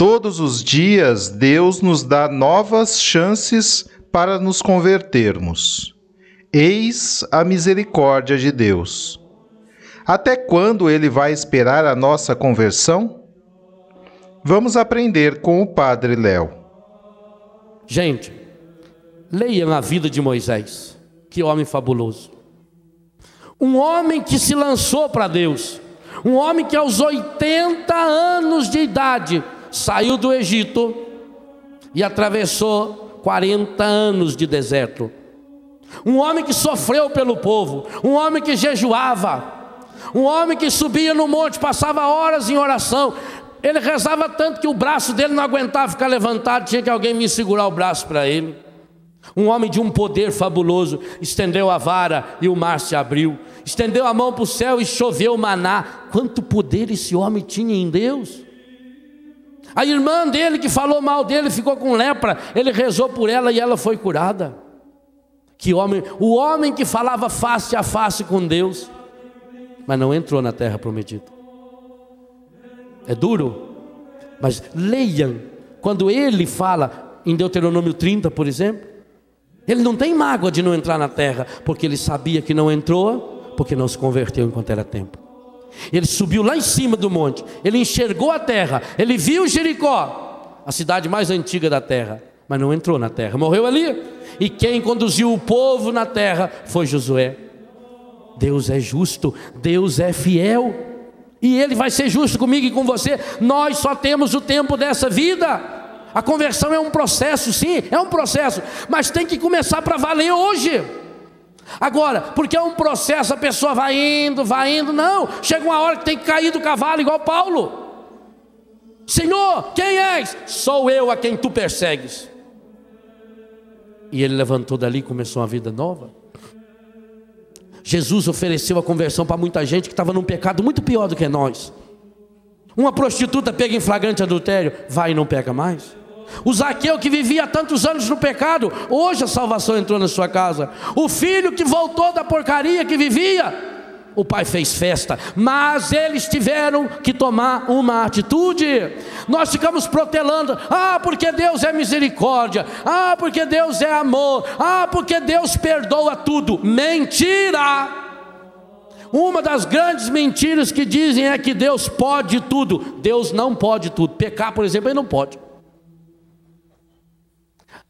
Todos os dias, Deus nos dá novas chances para nos convertermos. Eis a misericórdia de Deus. Até quando ele vai esperar a nossa conversão? Vamos aprender com o Padre Léo. Gente, leiam a vida de Moisés. Que homem fabuloso. Um homem que se lançou para Deus. Um homem que aos 80 anos de idade saiu do Egito e atravessou 40 anos de deserto. Um homem que sofreu pelo povo, um homem que jejuava, um homem que subia no monte, passava horas em oração. Ele rezava tanto que o braço dele não aguentava ficar levantado, tinha que alguém me segurar o braço para ele. Um homem de um poder fabuloso estendeu a vara e o mar se abriu, estendeu a mão para o céu e choveu maná. Quanto poder esse homem tinha em Deus! A irmã dele que falou mal dele ficou com lepra, ele rezou por ela e ela foi curada. Que homem, o homem que falava face a face com Deus, mas não entrou na terra prometida. É duro, mas leiam, quando ele fala em Deuteronômio 30, por exemplo, ele não tem mágoa de não entrar na terra, porque ele sabia que não entrou, porque não se converteu enquanto era tempo. Ele subiu lá em cima do monte, ele enxergou a terra, ele viu Jericó, a cidade mais antiga da terra, mas não entrou na terra, morreu ali. E quem conduziu o povo na terra foi Josué. Deus é justo, Deus é fiel, e Ele vai ser justo comigo e com você. Nós só temos o tempo dessa vida. A conversão é um processo, sim, é um processo, mas tem que começar para valer hoje. Agora, porque é um processo, a pessoa vai indo, vai indo, não, chega uma hora que tem que cair do cavalo, igual Paulo. Senhor, quem és? Sou eu a quem tu persegues. E ele levantou dali e começou uma vida nova. Jesus ofereceu a conversão para muita gente que estava num pecado muito pior do que nós. Uma prostituta pega em flagrante adultério, vai e não peca mais. O Zaqueu que vivia tantos anos no pecado, hoje a salvação entrou na sua casa. O filho que voltou da porcaria que vivia, o pai fez festa, mas eles tiveram que tomar uma atitude. Nós ficamos protelando: ah, porque Deus é misericórdia, ah, porque Deus é amor, ah, porque Deus perdoa tudo. Mentira! Uma das grandes mentiras que dizem é que Deus pode tudo. Deus não pode tudo. Pecar, por exemplo, ele não pode.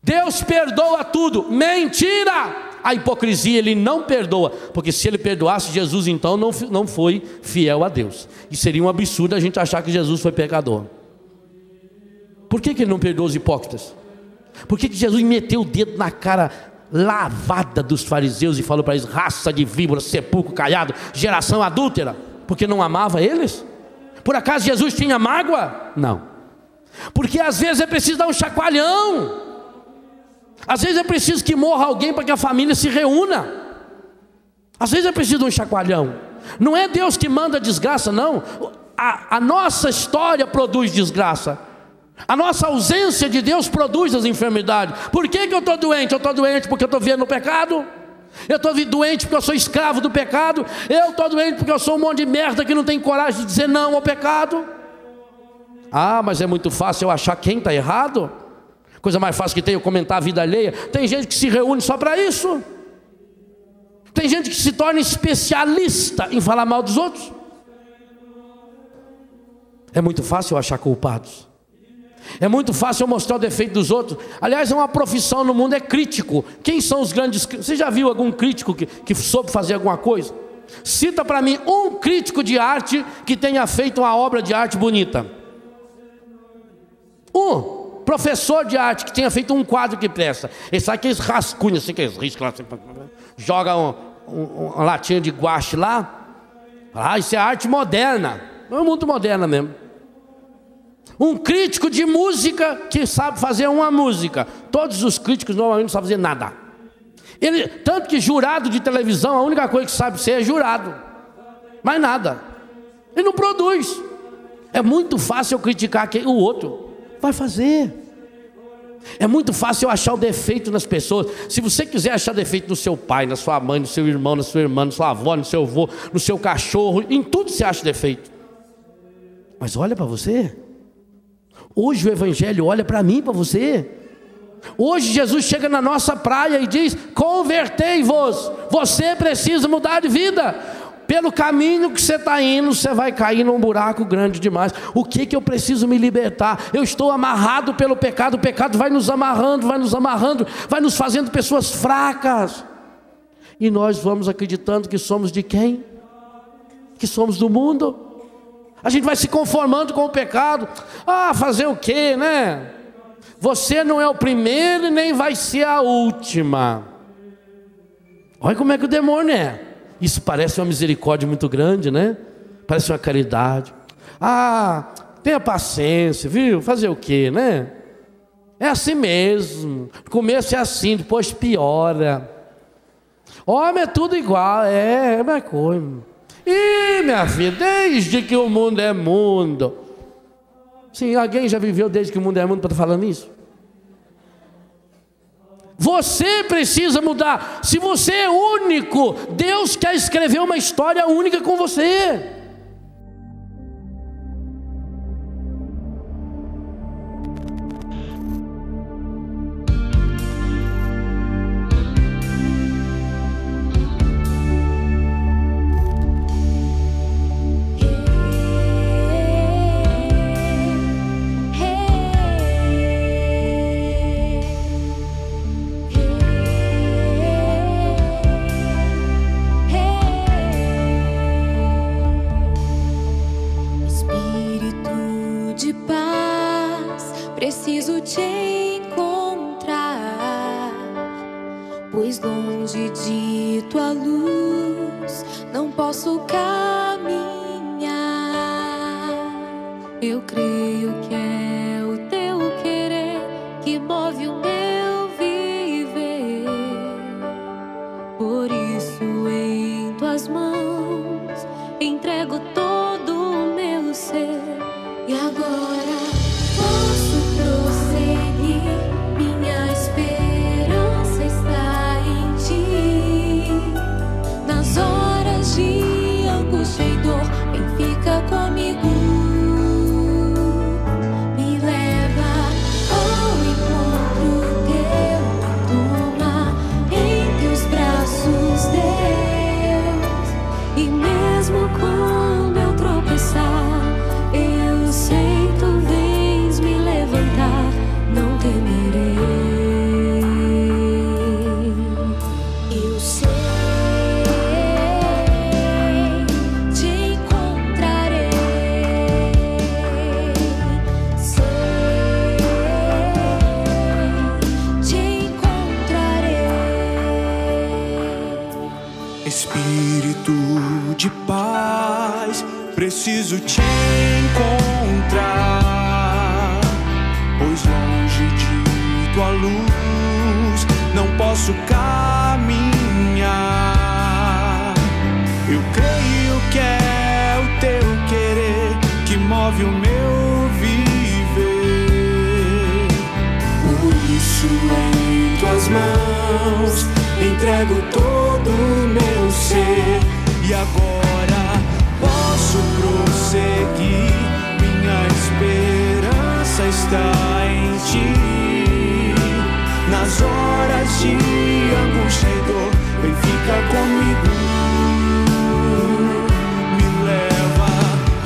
Deus perdoa tudo. Mentira! A hipocrisia ele não perdoa, porque se ele perdoasse, Jesus então não, não foi fiel a Deus. E seria um absurdo a gente achar que Jesus foi pecador. Por que, que ele não perdoou os hipócritas? Por que, que Jesus meteu o dedo na cara lavada dos fariseus e falou para eles: raça de víbora, sepulcro caiado, geração adúltera? Porque não amava eles? Por acaso Jesus tinha mágoa? Não. Porque às vezes é preciso dar um chacoalhão. Às vezes é preciso que morra alguém para que a família se reúna. Às vezes é preciso um chacoalhão. Não é Deus que manda desgraça, não. A, a nossa história produz desgraça. A nossa ausência de Deus produz as enfermidades. Por que, que eu estou doente? Eu estou doente porque eu estou vivendo no pecado. Eu estou doente porque eu sou escravo do pecado. Eu estou doente porque eu sou um monte de merda que não tem coragem de dizer não ao pecado. Ah, mas é muito fácil eu achar quem está errado. Coisa mais fácil que tem eu comentar a vida alheia. Tem gente que se reúne só para isso. Tem gente que se torna especialista em falar mal dos outros. É muito fácil achar culpados. É muito fácil eu mostrar o defeito dos outros. Aliás, é uma profissão no mundo, é crítico. Quem são os grandes Você já viu algum crítico que, que soube fazer alguma coisa? Cita para mim um crítico de arte que tenha feito uma obra de arte bonita. Um professor de arte que tenha feito um quadro que presta. Esse sabe aqueles rascunhos, assim, aqueles riscos lá, assim, joga um, um, uma latinha de guache lá. Ah, isso é arte moderna. É muito moderna mesmo. Um crítico de música que sabe fazer uma música. Todos os críticos normalmente não sabem fazer nada. Ele, tanto que jurado de televisão, a única coisa que sabe ser é jurado. Mais nada. Ele não produz. É muito fácil eu criticar o outro. Vai fazer. É muito fácil eu achar o defeito nas pessoas. Se você quiser achar defeito no seu pai, na sua mãe, no seu irmão, na sua irmã, na sua avó, no seu avô, no seu cachorro, em tudo você acha defeito. Mas olha para você. Hoje o Evangelho olha para mim, para você. Hoje Jesus chega na nossa praia e diz: Convertei-vos, você precisa mudar de vida. Pelo caminho que você está indo, você vai cair num buraco grande demais. O que que eu preciso me libertar? Eu estou amarrado pelo pecado, o pecado vai nos amarrando, vai nos amarrando, vai nos fazendo pessoas fracas. E nós vamos acreditando que somos de quem? Que somos do mundo. A gente vai se conformando com o pecado. Ah, fazer o quê, né? Você não é o primeiro e nem vai ser a última. Olha como é que o demônio é. Isso parece uma misericórdia muito grande, né? Parece uma caridade. Ah, tenha paciência, viu? Fazer o quê, né? É assim mesmo. No começo é assim, depois piora. Homem é tudo igual, é, é uma coisa. Ih, minha filha, desde que o mundo é mundo. Sim, alguém já viveu desde que o mundo é mundo para estar falando isso? Você precisa mudar. Se você é único, Deus quer escrever uma história única com você. eu creio. preciso te encontrar, pois longe de tua luz não posso caminhar. Eu creio que é o teu querer que move o meu viver. Por isso, em tuas mãos entrego todo o meu ser e agora está em ti. nas horas de angústia e dor, vem fica comigo. Me leva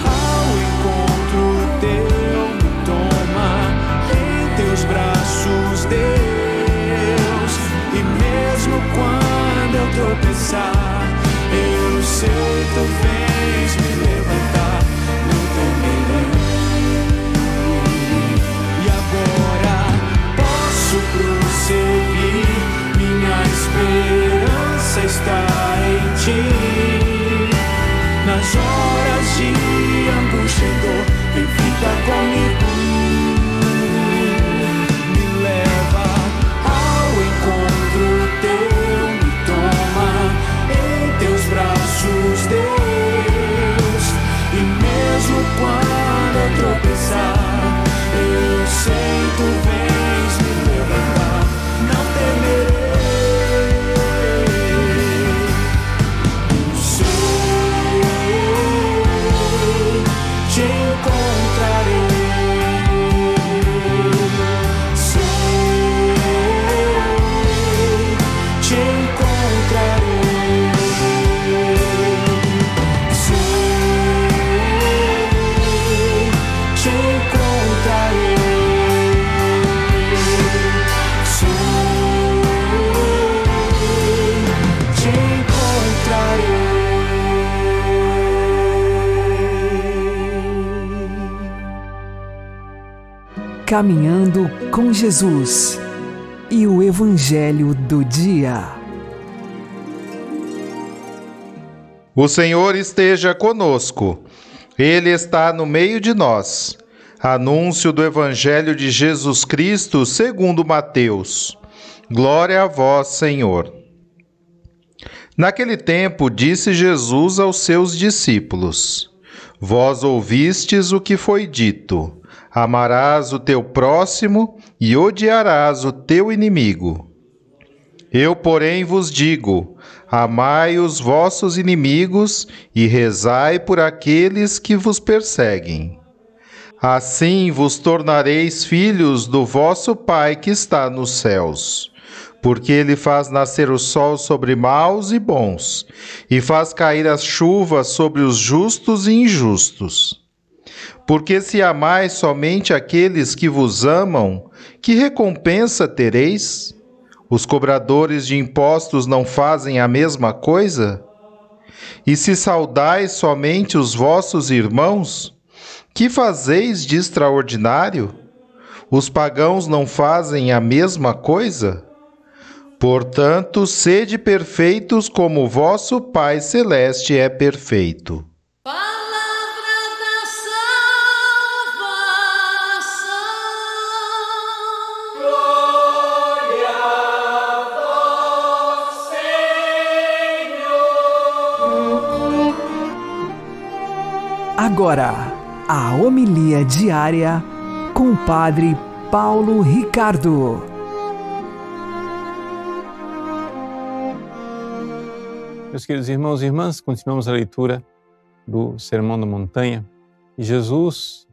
ao encontro teu, me toma em teus braços, Deus. E mesmo quando eu tropeçar, eu sei tu vens quando Caminhando com Jesus e o Evangelho do Dia. O Senhor esteja conosco. Ele está no meio de nós. Anúncio do Evangelho de Jesus Cristo segundo Mateus. Glória a vós, Senhor. Naquele tempo disse Jesus aos seus discípulos: Vós ouvistes o que foi dito: Amarás o teu próximo e odiarás o teu inimigo. Eu, porém, vos digo: amai os vossos inimigos e rezai por aqueles que vos perseguem. Assim vos tornareis filhos do vosso Pai que está nos céus. Porque ele faz nascer o sol sobre maus e bons, e faz cair as chuvas sobre os justos e injustos. Porque se amais somente aqueles que vos amam, que recompensa tereis? Os cobradores de impostos não fazem a mesma coisa? E se saudais somente os vossos irmãos, que fazeis de extraordinário? Os pagãos não fazem a mesma coisa? Portanto, sede perfeitos como vosso Pai Celeste é perfeito. Agora, a homilia diária com o Padre Paulo Ricardo. Meus queridos irmãos e irmãs, continuamos a leitura do Sermão da Montanha e Jesus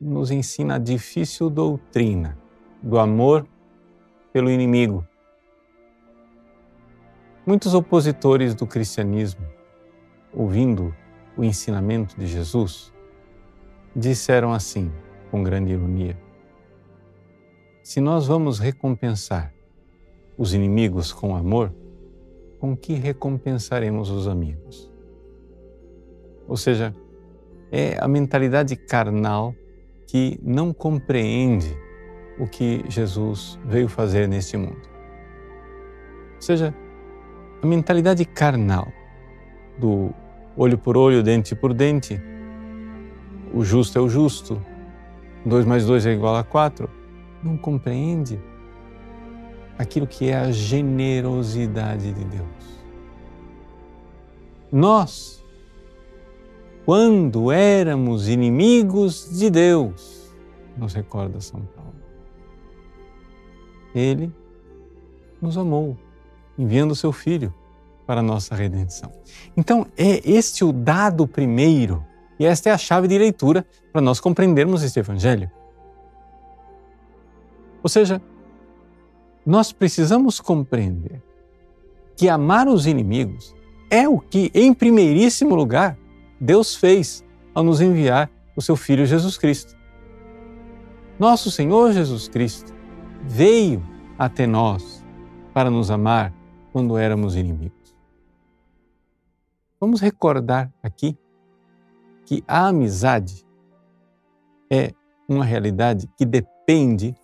nos ensina a difícil doutrina do amor pelo inimigo. Muitos opositores do cristianismo, ouvindo o ensinamento de Jesus, disseram assim, com grande ironia: Se nós vamos recompensar os inimigos com amor, com que recompensaremos os amigos? Ou seja, é a mentalidade carnal que não compreende o que Jesus veio fazer neste mundo. Ou seja, a mentalidade carnal do olho por olho, dente por dente, o justo é o justo, dois mais dois é igual a quatro, não compreende aquilo que é a generosidade de Deus. Nós, quando éramos inimigos de Deus, nos recorda São Paulo, Ele nos amou, enviando seu Filho para a nossa redenção. Então, é este o dado primeiro, e esta é a chave de leitura para nós compreendermos este Evangelho. Ou seja, nós precisamos compreender que amar os inimigos é o que, em primeiríssimo lugar, Deus fez ao nos enviar o seu Filho Jesus Cristo. Nosso Senhor Jesus Cristo veio até nós para nos amar quando éramos inimigos. Vamos recordar aqui que a amizade é uma realidade que depende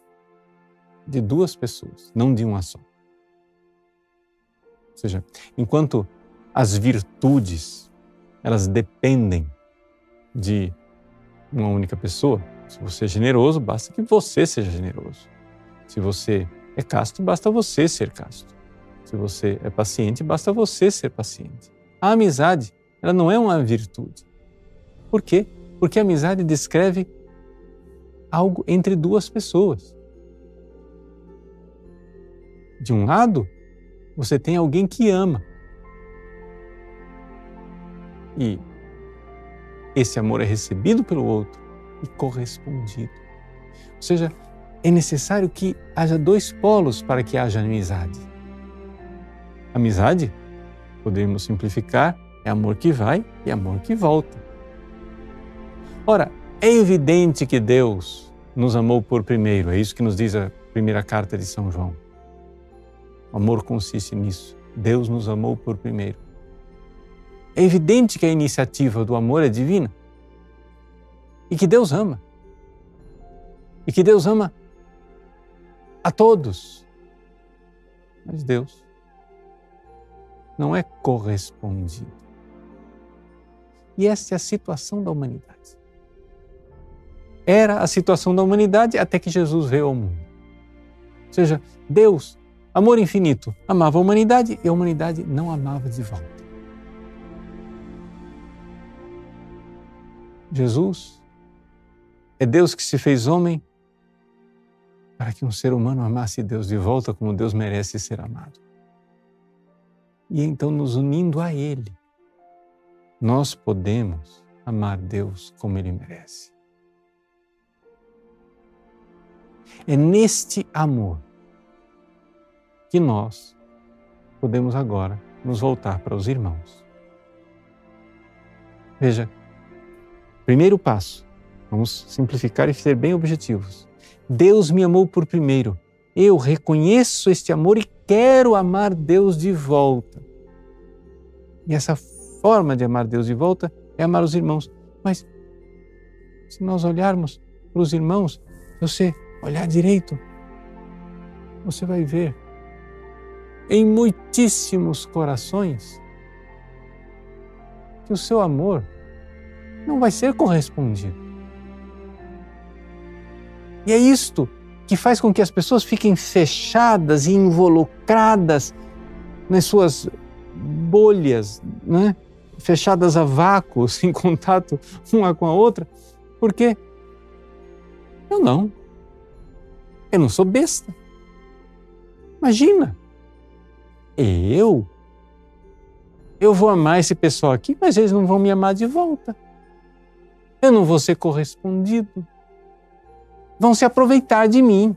de duas pessoas, não de uma só. Ou seja, enquanto as virtudes elas dependem de uma única pessoa, se você é generoso, basta que você seja generoso. Se você é casto, basta você ser casto. Se você é paciente, basta você ser paciente. A amizade, ela não é uma virtude. Por quê? Porque a amizade descreve algo entre duas pessoas. De um lado, você tem alguém que ama. E esse amor é recebido pelo outro e correspondido. Ou seja, é necessário que haja dois polos para que haja amizade. Amizade, podemos simplificar, é amor que vai e amor que volta. Ora, é evidente que Deus nos amou por primeiro, é isso que nos diz a primeira carta de São João. O amor consiste nisso. Deus nos amou por primeiro. É evidente que a iniciativa do amor é divina e que Deus ama. E que Deus ama a todos. Mas Deus não é correspondido. E essa é a situação da humanidade. Era a situação da humanidade até que Jesus veio ao mundo. Ou seja, Deus, amor infinito, amava a humanidade e a humanidade não amava de volta. Jesus é Deus que se fez homem para que um ser humano amasse Deus de volta como Deus merece ser amado. E então, nos unindo a Ele, nós podemos amar Deus como Ele merece. É neste amor que nós podemos agora nos voltar para os irmãos. Veja, primeiro passo, vamos simplificar e ser bem objetivos. Deus me amou por primeiro. Eu reconheço este amor e quero amar Deus de volta. E essa forma de amar Deus de volta é amar os irmãos. Mas se nós olharmos para os irmãos, você olhar direito, você vai ver em muitíssimos corações que o seu amor não vai ser correspondido. E é isto que faz com que as pessoas fiquem fechadas e involucradas nas suas bolhas, né? fechadas a vácuos, em contato uma com a outra, porque eu não. Eu não sou besta. Imagina. Eu? Eu vou amar esse pessoal aqui, mas eles não vão me amar de volta. Eu não vou ser correspondido. Vão se aproveitar de mim.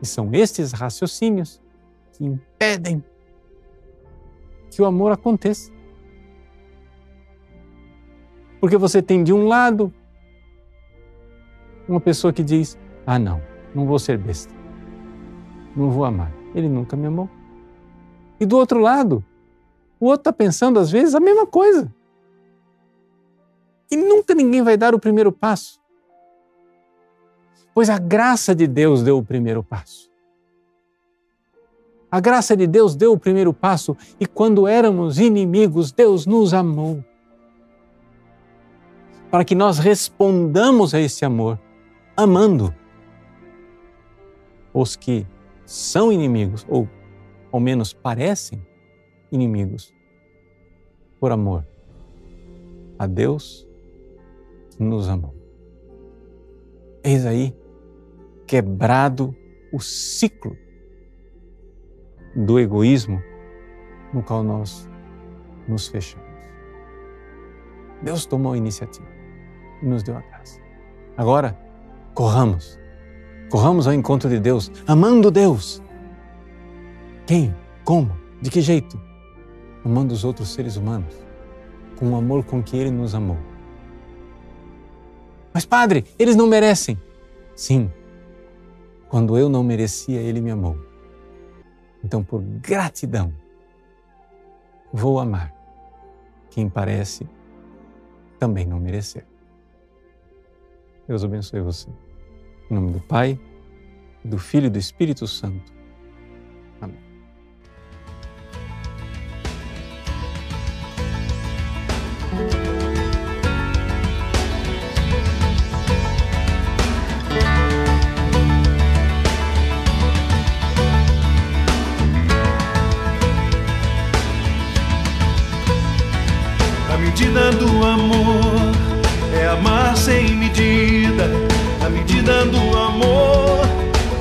E são estes raciocínios que impedem que o amor aconteça. Porque você tem de um lado uma pessoa que diz: Ah, não, não vou ser besta, não vou amar. Ele nunca me amou. E do outro lado, o outro está pensando às vezes a mesma coisa. E nunca ninguém vai dar o primeiro passo. Pois a graça de Deus deu o primeiro passo. A graça de Deus deu o primeiro passo e quando éramos inimigos, Deus nos amou. Para que nós respondamos a esse amor, amando os que são inimigos, ou ao menos parecem inimigos, por amor a Deus nos amou. Eis aí quebrado o ciclo do egoísmo no qual nós nos fechamos. Deus tomou a iniciativa e nos deu a graça. Agora, corramos. Corramos ao encontro de Deus, amando Deus, Quem? Como? De que jeito? Amando os outros seres humanos, com o amor com que Ele nos amou. Mas, Padre, eles não merecem. Sim, quando eu não merecia, Ele me amou. Então, por gratidão, vou amar quem parece também não merecer. Deus abençoe você. Em nome do Pai, do Filho e do Espírito Santo. A medida do amor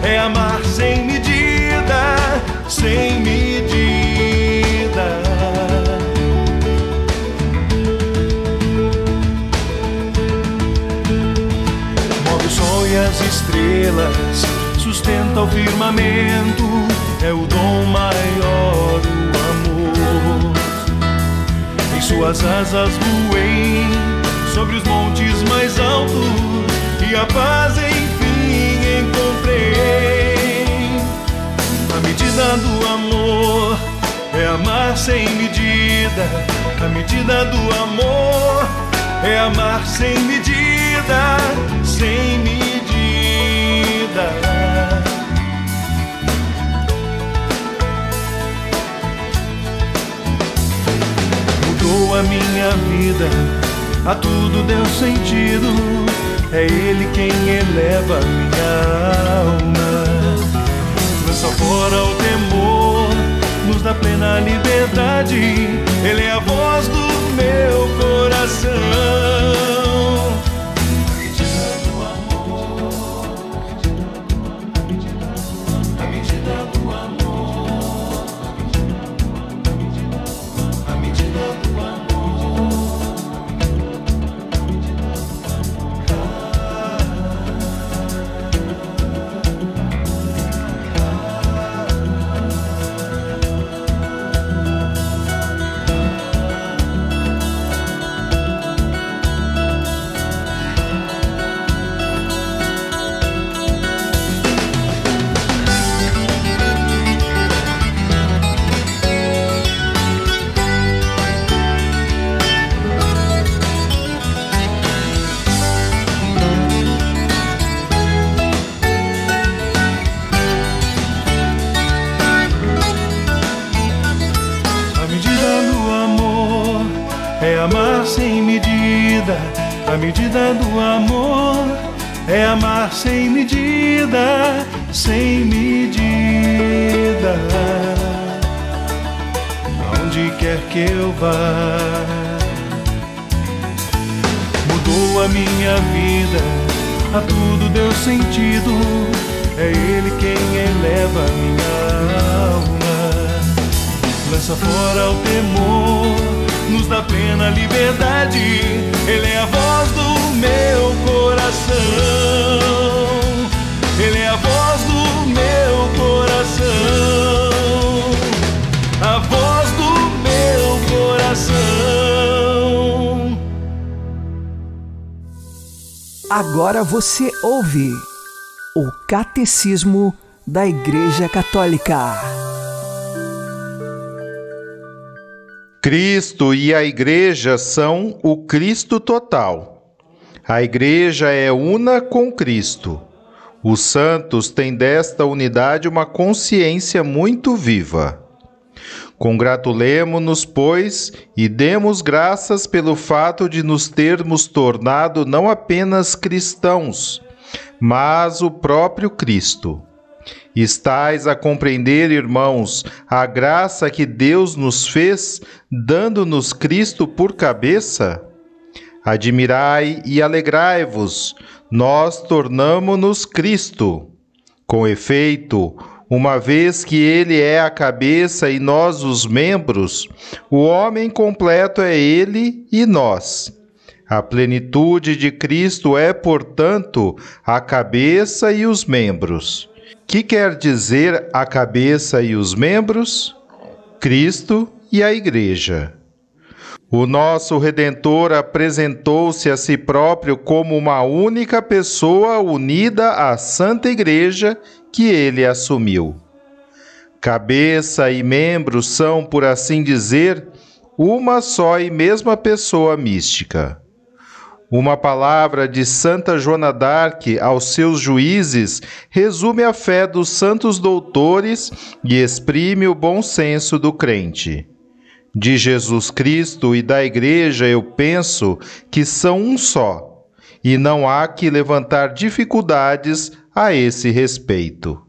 é amar sem medida, sem medida. Move o sol e as estrelas, sustenta o firmamento, é o dom maior, o amor. Em suas asas voei sobre os montes mais altos a paz enfim encontrei. A medida do amor é amar sem medida. A medida do amor é amar sem medida, sem medida. mudou a minha vida, a tudo deu sentido. É Ele quem eleva minha alma, lança fora o temor, nos dá plena liberdade. Ele é a voz do meu coração. Lança fora o temor, nos dá plena liberdade. Ele é a voz do meu coração. Ele é a voz do meu coração. A voz do meu coração. Agora você ouve o Catecismo da Igreja Católica. Cristo e a Igreja são o Cristo total. A Igreja é una com Cristo. Os santos têm desta unidade uma consciência muito viva. Congratulemo-nos, pois, e demos graças pelo fato de nos termos tornado não apenas cristãos, mas o próprio Cristo. Estais a compreender, irmãos, a graça que Deus nos fez, dando-nos Cristo por cabeça? Admirai e alegrai-vos, nós tornamo-nos Cristo. Com efeito, uma vez que Ele é a cabeça e nós os membros, o homem completo é Ele e nós. A plenitude de Cristo é, portanto, a cabeça e os membros. Que quer dizer a cabeça e os membros? Cristo e a Igreja. O nosso Redentor apresentou-se a si próprio como uma única pessoa unida à Santa Igreja que ele assumiu. Cabeça e membros são, por assim dizer, uma só e mesma pessoa mística. Uma palavra de Santa Joana d'Arc aos seus juízes resume a fé dos santos doutores e exprime o bom senso do crente. De Jesus Cristo e da Igreja eu penso que são um só, e não há que levantar dificuldades a esse respeito.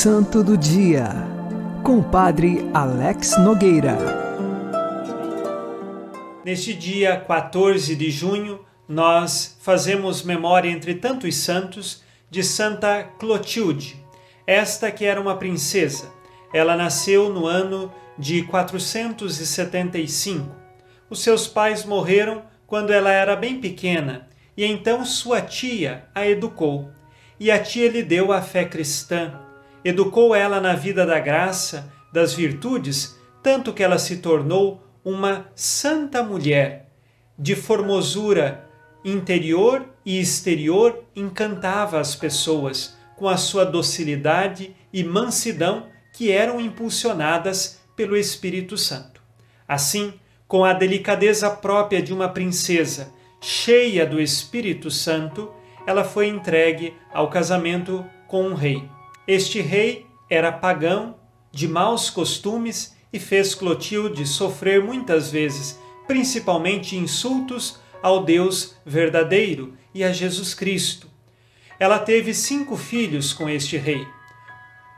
Santo do Dia, com o Padre Alex Nogueira. Neste dia 14 de junho, nós fazemos memória, entre tantos santos, de Santa Clotilde, esta que era uma princesa. Ela nasceu no ano de 475. Os seus pais morreram quando ela era bem pequena e então sua tia a educou. E a tia lhe deu a fé cristã, educou ela na vida da graça, das virtudes, tanto que ela se tornou uma santa mulher, de formosura interior e exterior, encantava as pessoas com a sua docilidade e mansidão que eram impulsionadas pelo Espírito Santo. Assim, com a delicadeza própria de uma princesa, cheia do Espírito Santo, ela foi entregue ao casamento com um rei. Este rei era pagão, de maus costumes e fez Clotilde sofrer muitas vezes, principalmente insultos ao Deus verdadeiro e a Jesus Cristo. Ela teve cinco filhos com este rei.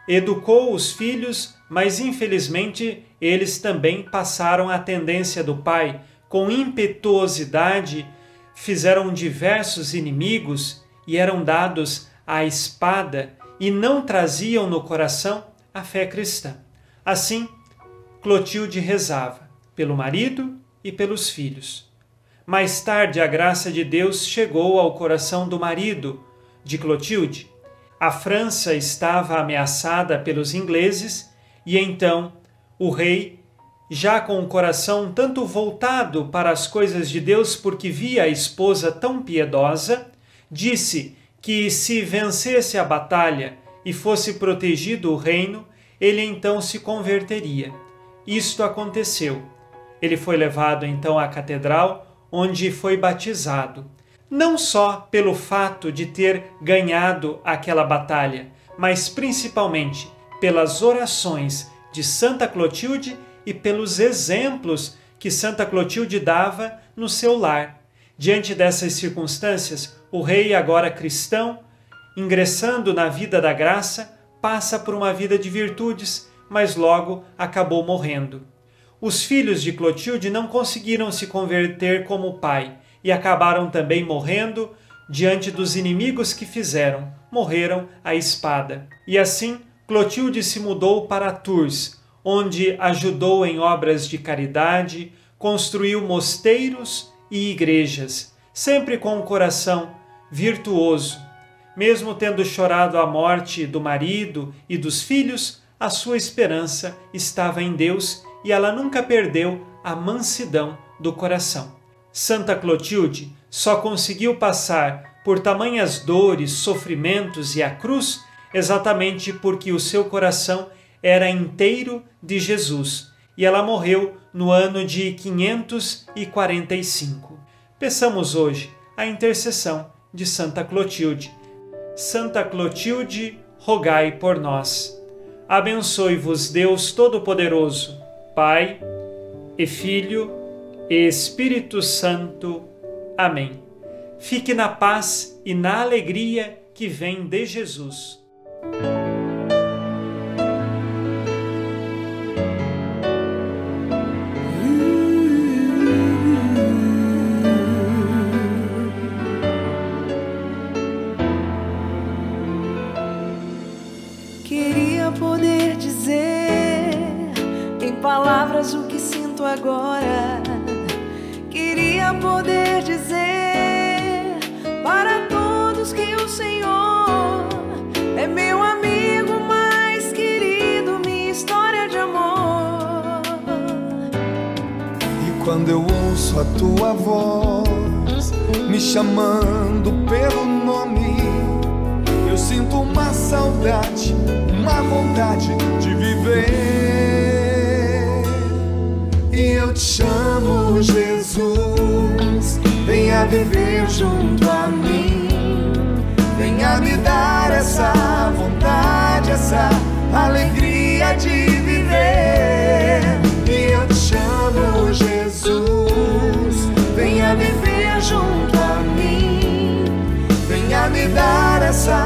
Educou os filhos, mas infelizmente eles também passaram a tendência do pai, com impetuosidade, fizeram diversos inimigos e eram dados à espada e não traziam no coração a fé cristã. Assim, Clotilde rezava pelo marido e pelos filhos. Mais tarde, a graça de Deus chegou ao coração do marido de Clotilde. A França estava ameaçada pelos ingleses e então o rei, já com o coração tanto voltado para as coisas de Deus porque via a esposa tão piedosa, disse que se vencesse a batalha e fosse protegido o reino, ele então se converteria. Isto aconteceu. Ele foi levado então à catedral, onde foi batizado, não só pelo fato de ter ganhado aquela batalha, mas principalmente pelas orações de Santa Clotilde e pelos exemplos que Santa Clotilde dava no seu lar. Diante dessas circunstâncias, o rei, agora cristão, ingressando na vida da graça, passa por uma vida de virtudes, mas logo acabou morrendo. Os filhos de Clotilde não conseguiram se converter como o pai e acabaram também morrendo diante dos inimigos que fizeram, morreram à espada. E assim, Clotilde se mudou para Tours, onde ajudou em obras de caridade, construiu mosteiros e igrejas, sempre com um coração virtuoso. Mesmo tendo chorado a morte do marido e dos filhos, a sua esperança estava em Deus e ela nunca perdeu a mansidão do coração. Santa Clotilde só conseguiu passar por tamanhas dores, sofrimentos e a cruz exatamente porque o seu coração era inteiro de Jesus e ela morreu no ano de 545. Peçamos hoje a intercessão de Santa Clotilde. Santa Clotilde, rogai por nós. Abençoe-vos Deus Todo-Poderoso, Pai e Filho e Espírito Santo. Amém. Fique na paz e na alegria que vem de Jesus. Dar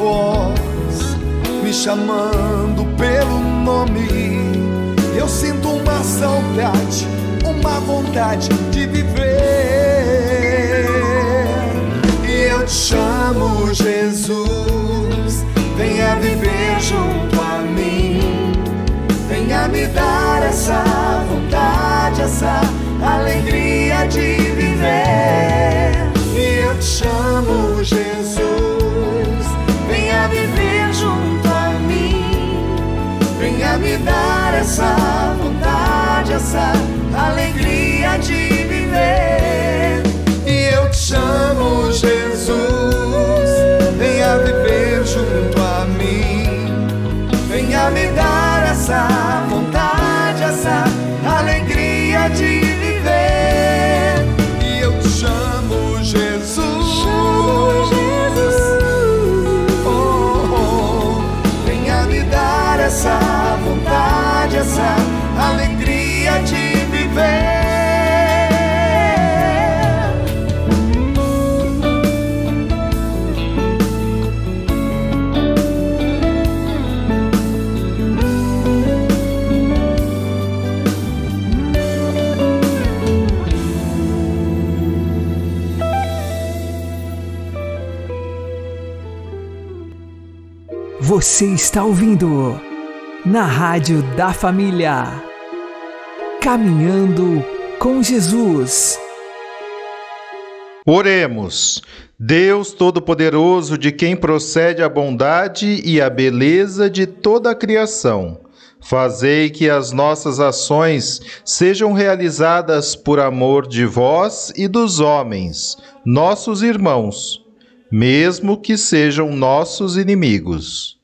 voz me chamando pelo nome, eu sinto uma saudade, uma vontade de viver. chamo Jesus, venha viver junto a mim, venha me dar essa vontade, essa alegria de viver. E eu te chamo Jesus, venha viver junto a mim, venha me dar essa Você está ouvindo na Rádio da Família. Caminhando com Jesus. Oremos. Deus Todo-Poderoso, de quem procede a bondade e a beleza de toda a criação, fazei que as nossas ações sejam realizadas por amor de vós e dos homens, nossos irmãos, mesmo que sejam nossos inimigos.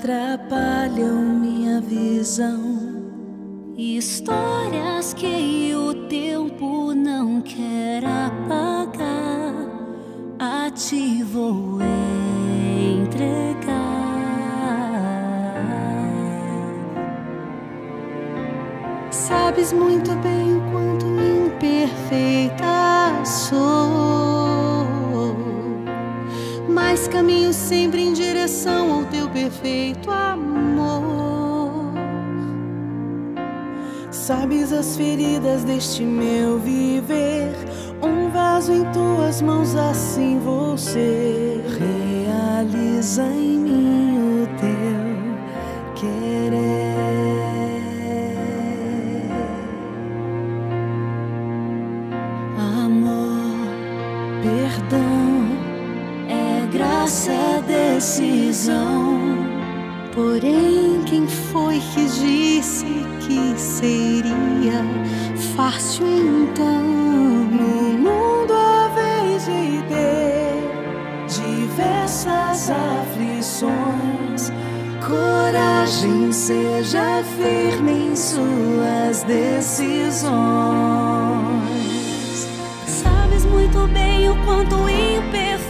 Atrapalham minha visão. Histórias que o tempo não quer apagar, a ti vou entregar. Sabes muito bem o quanto imperfeita sou, mas caminho sempre em direção ao teu perfeito amor. Sabes as feridas deste meu viver, um vaso em tuas mãos, assim ser. Realiza em Porém, quem foi que disse que seria fácil então? No mundo a vez de ter diversas aflições, coragem seja firme em suas decisões. Sabes muito bem o quanto imperfeita